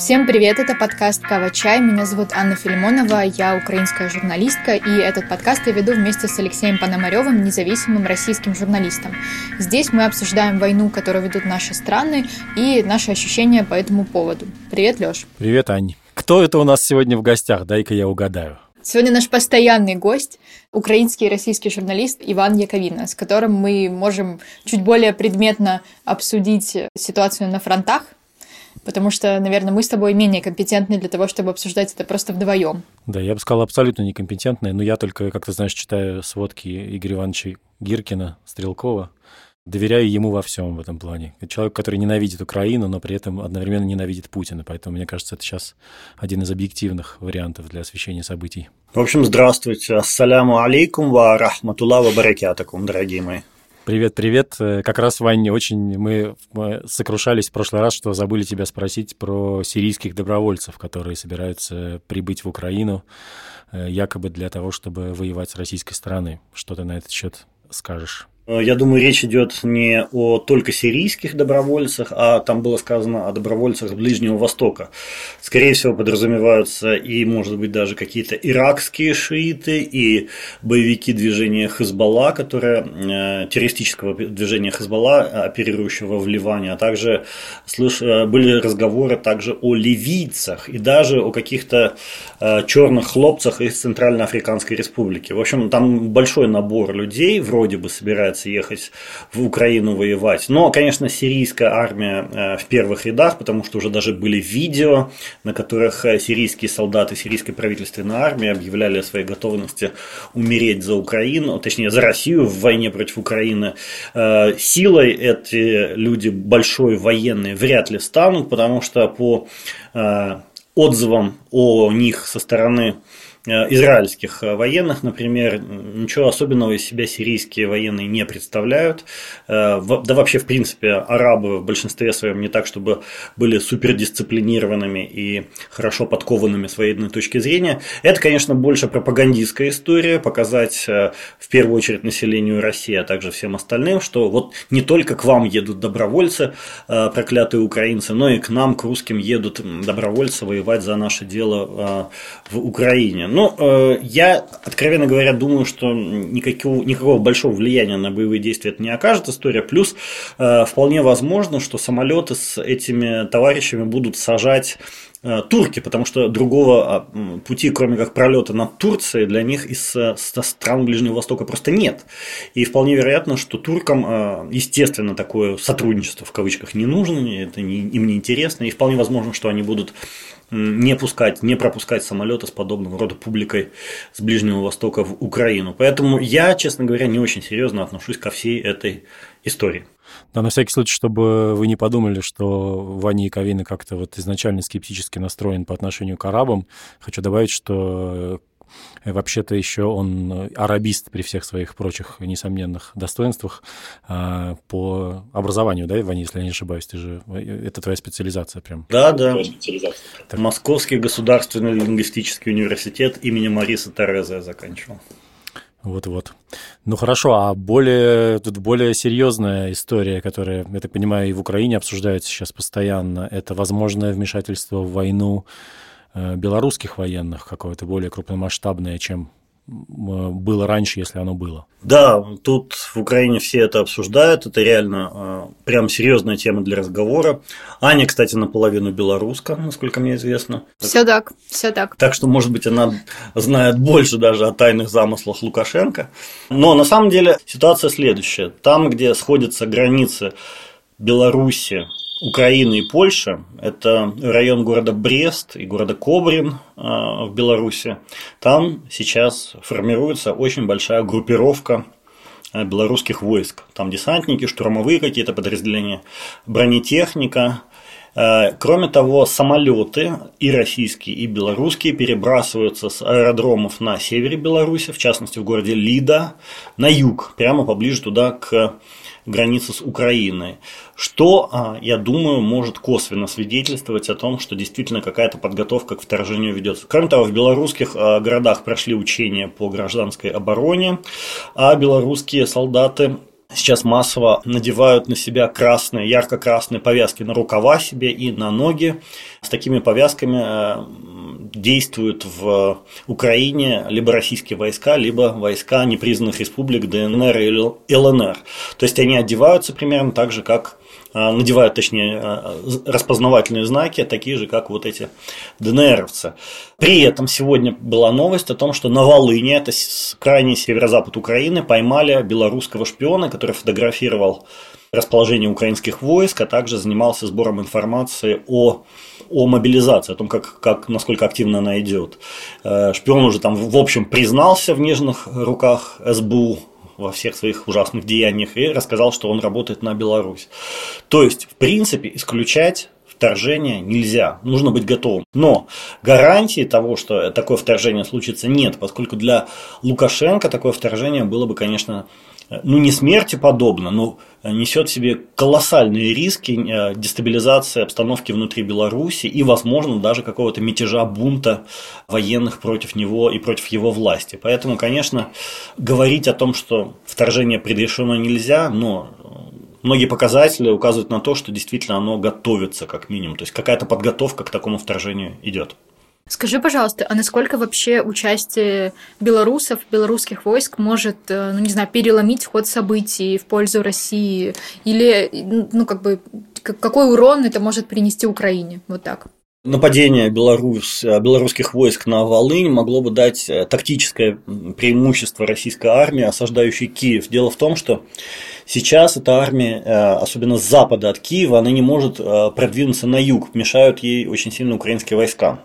Всем привет, это подкаст «Кава Чай». Меня зовут Анна Филимонова, я украинская журналистка, и этот подкаст я веду вместе с Алексеем Пономаревым, независимым российским журналистом. Здесь мы обсуждаем войну, которую ведут наши страны, и наши ощущения по этому поводу. Привет, Лёш. Привет, Ань. Кто это у нас сегодня в гостях? Дай-ка я угадаю. Сегодня наш постоянный гость – украинский и российский журналист Иван Яковина, с которым мы можем чуть более предметно обсудить ситуацию на фронтах – потому что, наверное, мы с тобой менее компетентны для того, чтобы обсуждать это просто вдвоем. Да, я бы сказал, абсолютно некомпетентные, но я только, как ты знаешь, читаю сводки Игоря Ивановича Гиркина, Стрелкова, доверяю ему во всем в этом плане. Человек, который ненавидит Украину, но при этом одновременно ненавидит Путина. Поэтому, мне кажется, это сейчас один из объективных вариантов для освещения событий. В общем, здравствуйте. Ассаляму алейкум ва рахматулла ва баракятакум, дорогие мои. Привет, привет. Э, как раз, Ваня, очень мы сокрушались в прошлый раз, что забыли тебя спросить про сирийских добровольцев, которые собираются прибыть в Украину э, якобы для того, чтобы воевать с российской стороной. Что ты на этот счет скажешь? Э, я думаю, речь идет не о только сирийских добровольцах, а там было сказано о добровольцах Ближнего Востока. Скорее всего, подразумеваются и, может быть, даже какие-то иракские шииты и боевики движения Хезбалла, которые, э, террористического движения Хезбалла, оперирующего в Ливане, а также слыш, э, были разговоры также о ливийцах и даже о каких-то черных хлопцах из Центральноафриканской Республики. В общем, там большой набор людей вроде бы собирается собирается ехать в Украину воевать. Но, конечно, сирийская армия э, в первых рядах, потому что уже даже были видео, на которых э, сирийские солдаты сирийской правительственной армии объявляли о своей готовности умереть за Украину, точнее, за Россию в войне против Украины. Э, силой эти люди большой военные вряд ли станут, потому что по отзывам о них со стороны израильских э, военных, например, ничего особенного из себя сирийские военные не представляют. Э, да вообще, в принципе, арабы в большинстве своем не так, чтобы были супердисциплинированными и хорошо подкованными с военной точки зрения. Это, конечно, больше пропагандистская история, показать в первую очередь населению России, а также всем остальным, что вот не только к вам едут добровольцы, проклятые украинцы, но и к нам, к русским, едут добровольцы воевать за наше дело в Украине. Ну, э, я, откровенно говоря, думаю, что никакого, никакого большого влияния на боевые действия это не окажет история. Плюс э, вполне возможно, что самолеты с этими товарищами будут сажать э, турки, потому что другого а, пути, кроме как пролета над Турцией, для них из со стран Ближнего Востока просто нет. И вполне вероятно, что туркам, естественно, такое сотрудничество в кавычках не нужно, это им не интересно, и вполне возможно, что они будут не пускать, не пропускать самолеты с подобного рода публикой с Ближнего Востока в Украину. Поэтому я, честно говоря, не очень серьезно отношусь ко всей этой истории. Да, на всякий случай, чтобы вы не подумали, что Ваня Яковина как-то вот изначально скептически настроен по отношению к арабам, хочу добавить, что Э, вообще-то еще он э, арабист при всех своих прочих несомненных достоинствах а, по образованию, да, Ваня, если я не ошибаюсь, ты же, э, это твоя специализация прям. Да, да. Так. Московский государственный лингвистический университет имени Мариса Тереза я заканчивал. Вот-вот. Ну хорошо, а более, тут более серьезная история, которая, я так понимаю, и в Украине обсуждается сейчас постоянно, это возможное вмешательство в войну Э, белорусских военных какое-то более крупномасштабное, чем было раньше, если оно было. Да, тут в Украине все это обсуждают, это реально э, прям серьезная тема для разговора. Аня, кстати, наполовину белоруска, насколько мне известно. Все так, все так. Так что, может быть, она знает больше даже о тайных замыслах Лукашенко. Но на самом деле ситуация следующая. Там, где сходятся границы Беларуси Украины и Польши. Это район города Брест и города Кобрин а, в Беларуси. Там сейчас формируется очень большая группировка а, белорусских войск. Там десантники, штурмовые какие-то подразделения, бронетехника. А, кроме того, самолеты и российские, и белорусские перебрасываются с аэродромов на севере Беларуси, в частности в городе Лида, на юг, прямо поближе туда к границы с Украиной, что, а, я думаю, может косвенно свидетельствовать о том, что действительно какая-то подготовка к вторжению ведется. Кроме того, в белорусских а, городах прошли учения по гражданской обороне, а белорусские солдаты сейчас массово надевают на себя красные, ярко-красные повязки на рукава себе и на ноги. С такими повязками э, действуют в Украине либо российские войска, либо войска непризнанных республик ДНР и ЛНР. То есть они одеваются примерно так же, как а, надевают, точнее, а, распознавательные знаки, такие же, как вот эти ДНРовцы. При этом сегодня была новость о том, что на Волыне, это крайний северо-запад Украины, поймали белорусского шпиона, который фотографировал расположение украинских войск, а также занимался сбором информации о, о мобилизации, о том, как, как, насколько активно она идет. Э, шпион уже там, в общем, признался в нежных руках СБУ, во всех своих ужасных деяниях и рассказал, что он работает на Беларусь. То есть, в принципе, исключать вторжение нельзя, нужно быть готовым. Но гарантии того, что такое вторжение случится, нет, поскольку для Лукашенко такое вторжение было бы, конечно, ну не смерти подобно, но несет в себе колоссальные риски э, дестабилизации обстановки внутри Беларуси и, возможно, даже какого-то мятежа бунта военных против него и против его власти. Поэтому, конечно, говорить о том, что вторжение предрешено нельзя, но многие показатели указывают на то, что действительно оно готовится как минимум. То есть какая-то подготовка к такому вторжению идет. Скажи, пожалуйста, а насколько вообще участие белорусов, белорусских войск может, э, ну не знаю, переломить ход событий в пользу России? Или, ну как бы, какой урон это может принести Украине? Вот так. Нападение Беларусь, э, белорусских войск на Волынь могло бы дать э, тактическое преимущество российской армии, осаждающей Киев. Дело в том, что сейчас эта армия, э, особенно с запада от Киева, она не может продвинуться на юг, мешают ей очень сильно украинские войска.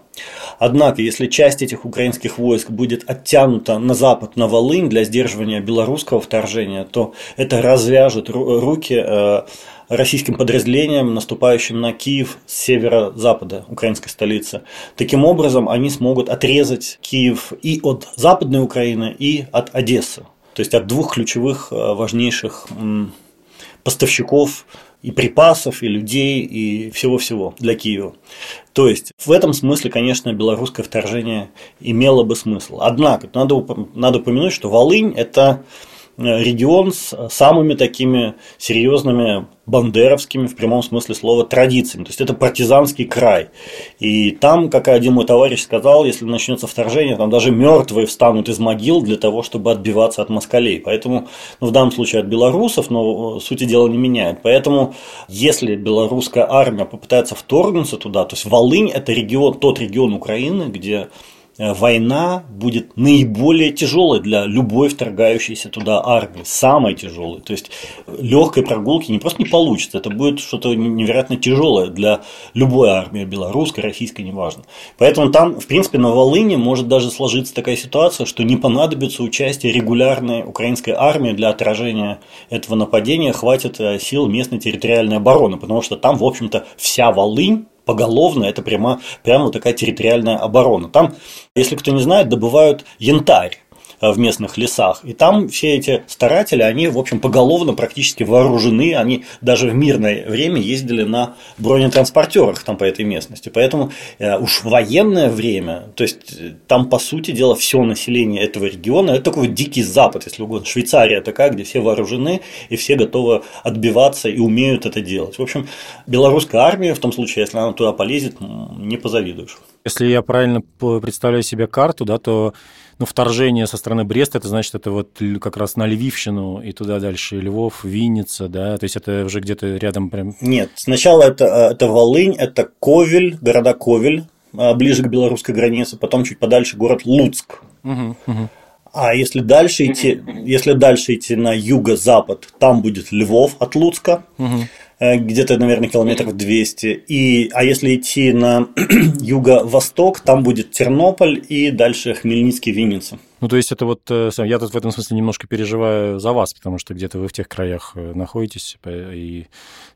Однако, если часть этих украинских войск будет оттянута на запад, на Волынь для сдерживания белорусского вторжения, то это развяжет руки российским подразделениям, наступающим на Киев с северо-запада украинской столицы. Таким образом, они смогут отрезать Киев и от Западной Украины, и от Одессы. То есть от двух ключевых э, важнейших поставщиков и припасов, и людей, и всего-всего для Киева. То есть, в этом смысле, конечно, белорусское вторжение имело бы смысл. Однако, надо, надо упомянуть, что Волынь – это регион с самыми такими серьезными бандеровскими, в прямом смысле слова, традициями. То есть это партизанский край. И там, как один мой товарищ сказал, если начнется вторжение, там даже мертвые встанут из могил для того, чтобы отбиваться от москалей. Поэтому, ну, в данном случае от белорусов, но сути дела не меняет. Поэтому, если белорусская армия попытается вторгнуться туда, то есть Волынь – это регион, тот регион Украины, где Э, война будет наиболее тяжелой для любой вторгающейся туда армии, самой тяжелой. То есть легкой прогулки не просто не получится, это будет что-то невероятно тяжелое для любой армии, белорусской, российской, неважно. Поэтому там, в принципе, на Волыне может даже сложиться такая ситуация, что не понадобится участие регулярной украинской армии для отражения этого нападения, хватит э, сил местной территориальной обороны, потому что там, в общем-то, вся Волынь поголовно, это прямо, прямо такая территориальная оборона. Там, если кто не знает, добывают янтарь. Э, в местных лесах. И там все эти старатели, они, в общем, поголовно практически вооружены. Они даже в мирное время ездили на бронетранспортерах там по этой местности. Поэтому э, уж военное время, то есть э, там, по сути дела, все население этого региона, это такой дикий запад, если угодно. Швейцария такая, где все вооружены и все готовы отбиваться и умеют это делать. В общем, белорусская армия, в том случае, если она туда полезет, не позавидуешь. Если я правильно представляю себе карту, да, то ну, вторжение со стороны Бреста, это значит, это вот как раз на Львивщину и туда дальше, Львов, Винница, да, то есть это уже где-то рядом прям... Нет, сначала это, э, это Волынь, это Ковель, города Ковель, э, ближе к белорусской границе, потом чуть подальше город Луцк. Угу, угу. А если дальше идти, если дальше идти на юго-запад, там будет Львов от Луцка. Угу. Э, где-то, наверное, километров 200. И, а если идти на юго-восток, там будет Тернополь и дальше Хмельницкий, Винница. Ну, то есть это вот, э, я тут в этом смысле немножко переживаю за вас, потому что где-то вы в тех краях э, находитесь, и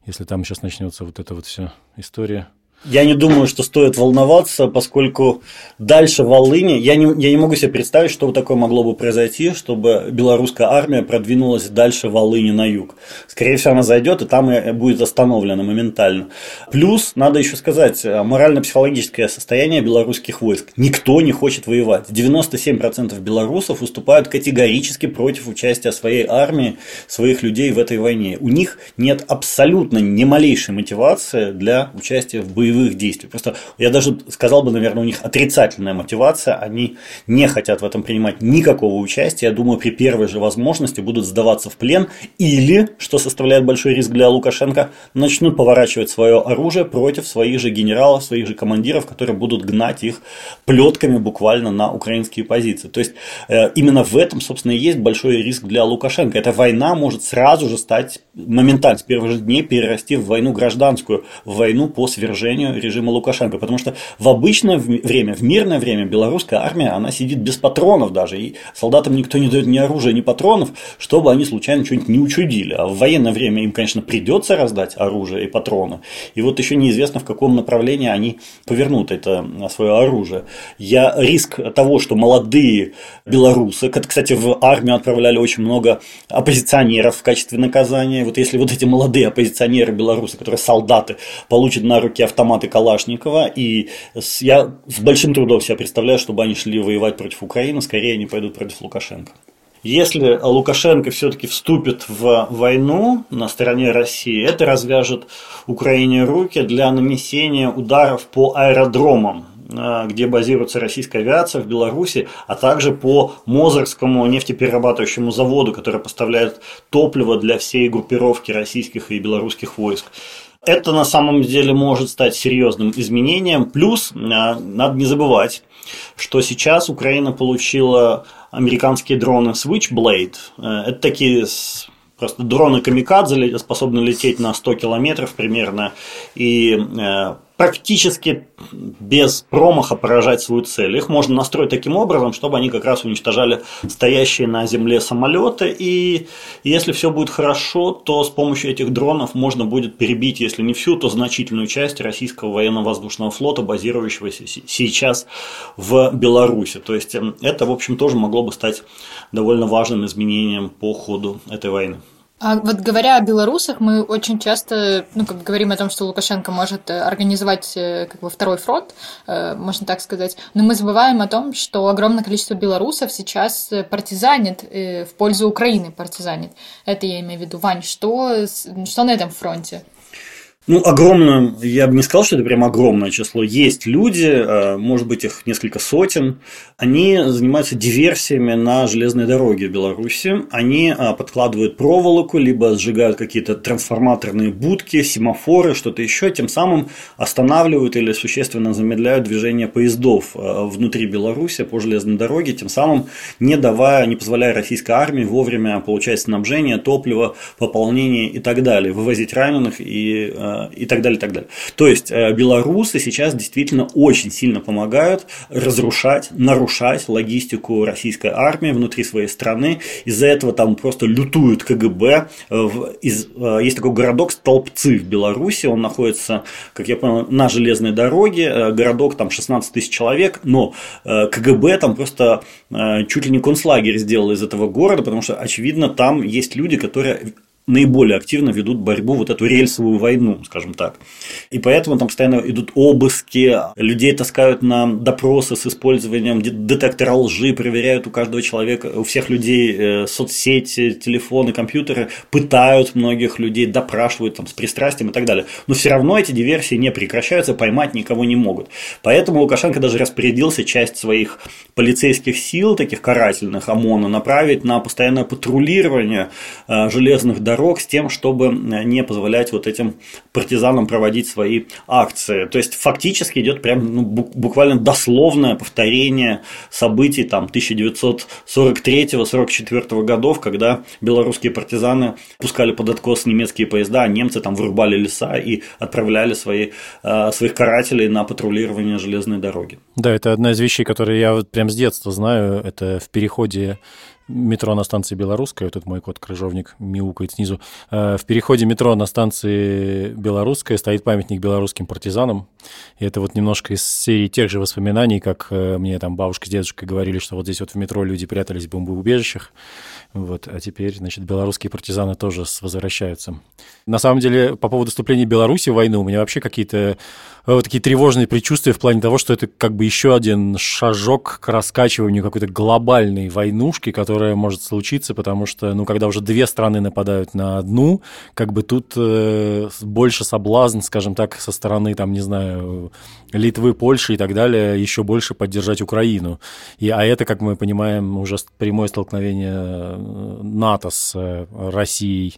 если там сейчас начнется вот эта вот вся история, Я не думаю, что стоит волноваться, поскольку дальше Волыни, я не, я не могу себе представить, что такое могло бы произойти, чтобы белорусская армия продвинулась дальше Волыни на юг. Скорее всего, она зайдет и там и будет остановлена моментально. Плюс, надо еще сказать, морально-психологическое состояние белорусских войск. Никто не хочет воевать. 97% белорусов выступают категорически против участия своей армии, своих людей в этой войне. У них нет абсолютно ни малейшей мотивации для участия в боевых боевых действий. Просто я даже сказал бы, наверное, у них отрицательная мотивация, они не хотят в этом принимать никакого участия. Я думаю, при первой же возможности будут сдаваться в плен или, что составляет большой риск для Лукашенко, начнут поворачивать свое оружие против своих же генералов, своих же командиров, которые будут гнать их плетками буквально на украинские позиции. То есть э, именно в этом, собственно, и есть большой риск для Лукашенко. Эта война может сразу же стать моментально с первых же дней перерасти в войну гражданскую, в войну по свержению свержению режима Лукашенко. Потому что в обычное время, в мирное время белорусская армия, она сидит без патронов даже. И солдатам никто не дает ни оружия, ни патронов, чтобы они случайно что-нибудь не учудили. А в военное время им, конечно, придется раздать оружие и патроны. И вот еще неизвестно, в каком направлении они повернут это свое оружие. Я риск того, что молодые белорусы, кстати, в армию отправляли очень много оппозиционеров в качестве наказания. Вот если вот эти молодые оппозиционеры белорусы, которые солдаты, получат на руки автомат автоматы Калашникова, и я с большим трудом себя представляю, чтобы они шли воевать против Украины, скорее они пойдут против Лукашенко. Если Лукашенко все-таки вступит в войну на стороне России, это развяжет Украине руки для нанесения ударов по аэродромам, э, где базируется российская авиация в Беларуси, а также по Мозырскому нефтеперерабатывающему заводу, который поставляет топливо для всей группировки российских и белорусских войск. Это на самом деле может стать серьезным изменением. Плюс, э, надо не забывать, что сейчас Украина получила американские дроны Switchblade. Э, это такие просто дроны камикадзе способны лететь на 100 километров примерно. И э, практически без промаха поражать свою цель. Их можно настроить таким образом, чтобы они как раз уничтожали стоящие на земле самолеты. И если все будет хорошо, то с помощью этих дронов можно будет перебить, если не всю, то значительную часть российского военно-воздушного флота, базирующегося сейчас в Беларуси. То есть эм, это, в общем, тоже могло бы стать довольно важным изменением по ходу этой войны. А вот говоря о белорусах, мы очень часто, ну, как говорим о том, что Лукашенко может э, организовать э, как бы второй фронт, э, можно так сказать, но мы забываем о том, что огромное количество белорусов сейчас партизанит, в пользу Украины партизанит. Это я имею в виду. Вань, что, что на этом фронте? Ну, огромное, я бы не сказал, что это прям огромное число. Есть люди, э, может быть, их несколько сотен, они занимаются диверсиями на железной дороге в Беларуси. Они э, подкладывают проволоку, либо сжигают какие-то трансформаторные будки, семафоры, что-то еще, тем самым останавливают или существенно замедляют движение поездов э, внутри Беларуси по железной дороге, тем самым не давая, не позволяя российской армии вовремя получать снабжение, топливо, пополнение и так далее, вывозить раненых и и так далее, и так далее. То есть э, белорусы сейчас действительно очень сильно помогают разрушать, нарушать логистику российской армии внутри своей страны. Из-за этого там просто лютуют КГБ. Э, есть такой городок Столбцы в Беларуси, он находится, как я понял, на железной дороге. Э, городок там 16 тысяч человек, но КГБ там просто чуть ли не концлагерь сделал из этого города, потому что, очевидно, там есть люди, которые наиболее активно ведут борьбу, вот эту рельсовую войну, скажем так. И поэтому там постоянно идут обыски, людей таскают на допросы с использованием детектора лжи, проверяют у каждого человека, у всех людей э, соцсети, телефоны, компьютеры, пытают многих людей, допрашивают там с пристрастием и так далее. Но все равно эти диверсии не прекращаются, поймать никого не могут. Поэтому Лукашенко даже распорядился часть своих полицейских сил, таких карательных ОМОНа, направить на постоянное патрулирование э, железных дорог дорог с тем, чтобы э, не позволять вот этим партизанам проводить свои акции. То есть фактически идет прям ну, буквально дословное повторение событий там 1943-44 годов, когда белорусские партизаны пускали под откос немецкие поезда, а немцы там вырубали леса и отправляли свои, э, своих карателей на патрулирование железной дороги. Да, это одна из вещей, которые я вот прям с детства знаю. Это в переходе метро на станции Белорусская, тут мой кот-крыжовник мяукает снизу. Э, в переходе метро на станции Белорусская стоит памятник белорусским партизанам. И это вот немножко из серии тех же воспоминаний, как э, мне там бабушка с дедушкой говорили, что вот здесь вот в метро люди прятались в бомбоубежищах. Вот, а теперь, значит, белорусские партизаны тоже возвращаются. На самом деле, по поводу вступления Беларуси в войну, у меня вообще какие-то вот такие тревожные предчувствия в плане того, что это как бы еще один шажок к раскачиванию какой-то глобальной войнушки, которая может случиться, потому что, ну, когда уже две страны нападают на одну, как бы тут э, больше соблазн, скажем так, со стороны, там, не знаю, Литвы, Польши и так далее, еще больше поддержать Украину. И, а это, как мы понимаем, уже прямое столкновение э, НАТО с э, Россией.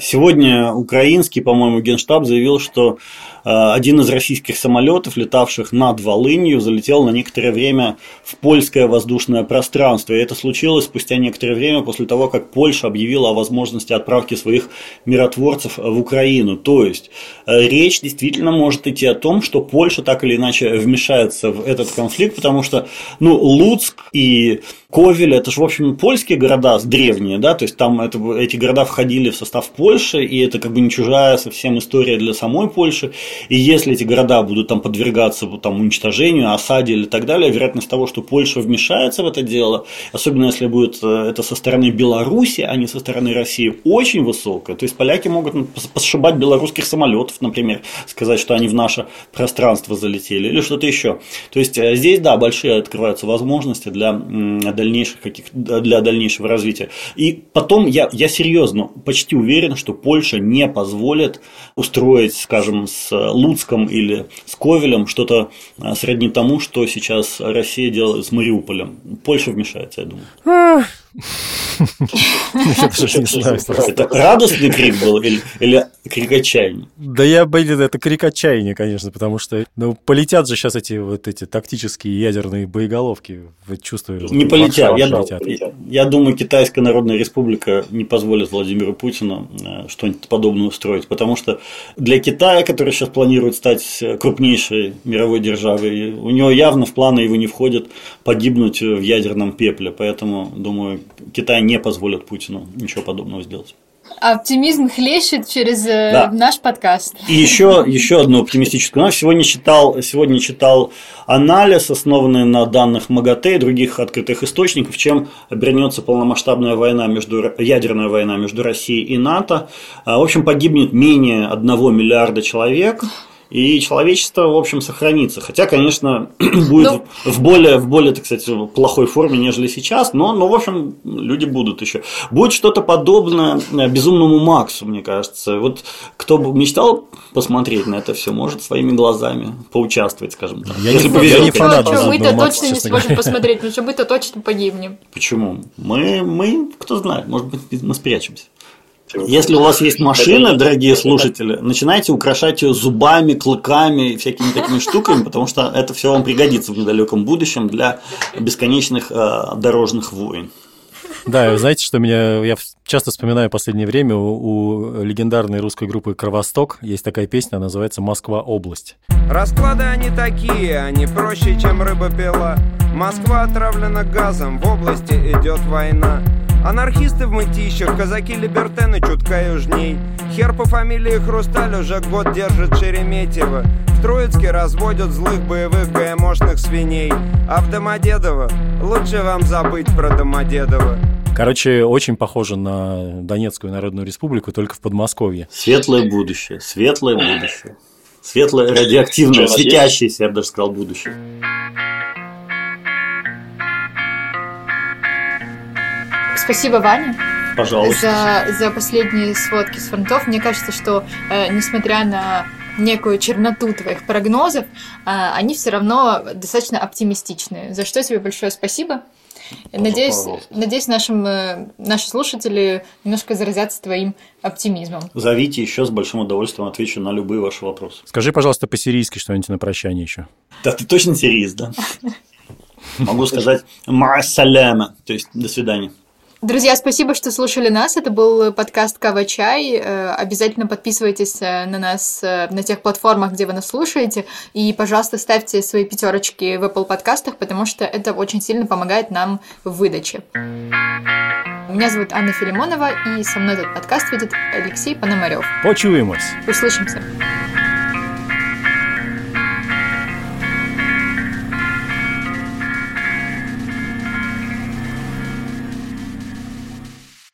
Сегодня украинский, по-моему, генштаб заявил, что э, один из российских самолетов, летавших над Волынью, залетел на некоторое время в польское воздушное пространство. И это случилось спустя некоторое время после того, как Польша объявила о возможности отправки своих миротворцев в Украину. То есть э, речь действительно может идти о том, что Польша так или иначе вмешается в этот конфликт, потому что ну, Луцк и Ковель, это же, в общем, польские города древние, да, то есть там это, эти города входили в состав Польши, и это как бы не чужая совсем история для самой Польши, и если эти города будут там подвергаться там, уничтожению, осаде или так далее, вероятность того, что Польша вмешается в это дело, особенно если будет э, это со стороны Беларуси, а не со стороны России, очень высокая, то есть поляки могут посшибать белорусских самолетов, например, сказать, что они в наше пространство залетели, или что-то еще, то есть э, здесь, да, большие открываются возможности для дальнейших каких для дальнейшего развития. И потом я, я серьезно почти уверен, что Польша не позволит устроить, скажем, с Луцком или с Ковелем что-то а, сродни тому, что сейчас Россия делает с Мариуполем. Польша вмешается, я думаю. Это радостный крик был или крик отчаяния? Да я, блин, это крик отчаяния, конечно, потому что ну, полетят же сейчас эти вот эти тактические ядерные боеголовки. Вы чувствуете? Не полетят. Я думаю, Китайская Народная Республика не позволит Владимиру Путину э, что-нибудь подобное устроить, потому что для Китая, который сейчас планирует стать крупнейшей мировой державой, у него явно в планы его не входит погибнуть в ядерном пепле, поэтому, думаю, Китай не позволит Путину ничего подобного сделать. Оптимизм хлещет через э, да. наш подкаст. И еще, еще одну оптимистическую новость. Сегодня читал, сегодня читал анализ, основанный на данных МАГАТЭ и других открытых источников, чем обернется полномасштабная война между, ядерная война между Россией и НАТО. А, в общем, погибнет менее одного миллиарда человек и человечество, в общем, сохранится. Хотя, конечно, будет ну, в более, в более, так сказать, плохой форме, нежели сейчас, но, но, в общем, люди будут еще. Будет что-то подобное э, безумному Максу, мне кажется. Вот кто бы мечтал посмотреть на это все, может своими глазами поучаствовать, скажем так. Я Если не, повезет, я не фанат Мы-то точно не сможем посмотреть, потому что мы-то точно погибнем. Почему? Мы, мы, кто знает, может быть, мы спрячемся. Если у вас есть машина, дорогие слушатели, начинайте украшать ее зубами, клыками и всякими такими штуками, потому что это все вам пригодится в недалеком будущем для бесконечных э, дорожных войн. Да, знаете, что меня я часто вспоминаю в последнее время у, у легендарной русской группы Кровосток есть такая песня, она называется Москва область. Расклады они такие, они проще, чем рыба пила. Москва отравлена газом, в области идет война. Анархисты в мытищах, казаки-либертены чутка южней Хер по фамилии Хрусталь уже год держит Шереметьево В Троицке разводят злых боевых ГМОшных свиней А в Домодедово лучше вам забыть про Домодедово Короче, очень похоже на Донецкую Народную Республику, только в Подмосковье. Светлое будущее, светлое будущее. Светлое, радиоактивное, светящееся, я бы даже сказал, будущее. Спасибо, Ваня. Пожалуйста. За, за последние сводки с фронтов. Мне кажется, что э, несмотря на некую черноту твоих прогнозов, э, они все равно достаточно оптимистичные. За что тебе большое спасибо. Надеюсь, надеюсь нашим, э, наши слушатели немножко заразятся твоим оптимизмом. Зовите еще с большим удовольствием отвечу на любые ваши вопросы. Скажи, пожалуйста, по-сирийски что-нибудь на прощание еще. Да, ты точно сириец, да? Могу сказать «Ма то есть «до свидания». Друзья, спасибо, что слушали нас. Это был подкаст Кава Чай. Э, обязательно подписывайтесь э, на нас э, на тех платформах, где вы нас слушаете. И, пожалуйста, ставьте свои пятерочки в Apple подкастах, потому что это очень сильно помогает нам в выдаче. Меня зовут Анна Филимонова, и со мной этот подкаст ведет Алексей Пономарев. Почуемся. Услышимся.